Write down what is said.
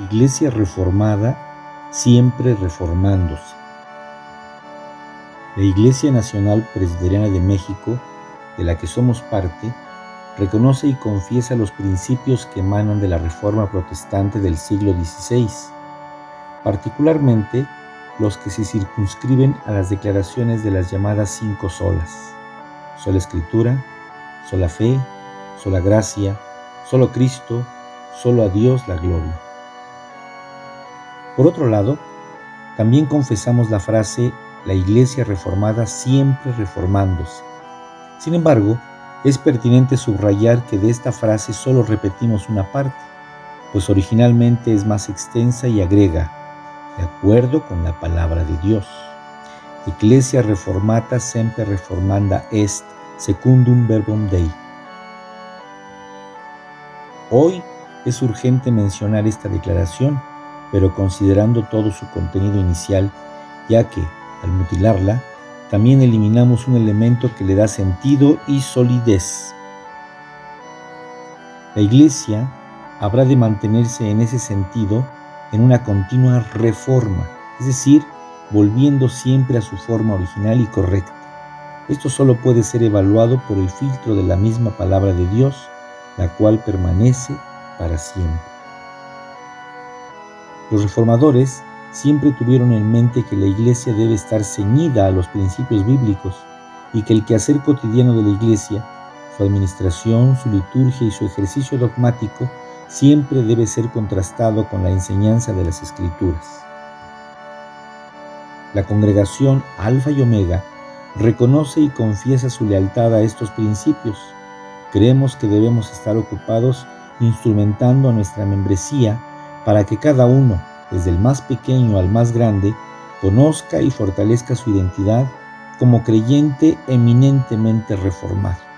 Iglesia reformada, siempre reformándose. La Iglesia Nacional Presbiteriana de México, de la que somos parte, reconoce y confiesa los principios que emanan de la Reforma Protestante del siglo XVI, particularmente los que se circunscriben a las declaraciones de las llamadas cinco solas, sola escritura, sola fe, sola gracia, solo Cristo, solo a Dios la gloria. Por otro lado, también confesamos la frase la Iglesia reformada siempre reformándose. Sin embargo, es pertinente subrayar que de esta frase solo repetimos una parte, pues originalmente es más extensa y agrega, de acuerdo con la palabra de Dios. Ecclesia reformata sempre reformanda est secundum verbum Dei. Hoy es urgente mencionar esta declaración, pero considerando todo su contenido inicial, ya que, al mutilarla, también eliminamos un elemento que le da sentido y solidez. La Iglesia habrá de mantenerse en ese sentido en una continua reforma, es decir, volviendo siempre a su forma original y correcta. Esto solo puede ser evaluado por el filtro de la misma palabra de Dios, la cual permanece para siempre. Los reformadores siempre tuvieron en mente que la iglesia debe estar ceñida a los principios bíblicos y que el quehacer cotidiano de la iglesia, su administración, su liturgia y su ejercicio dogmático siempre debe ser contrastado con la enseñanza de las escrituras. La congregación Alfa y Omega reconoce y confiesa su lealtad a estos principios. Creemos que debemos estar ocupados instrumentando a nuestra membresía para que cada uno, desde el más pequeño al más grande, conozca y fortalezca su identidad como creyente eminentemente reformado.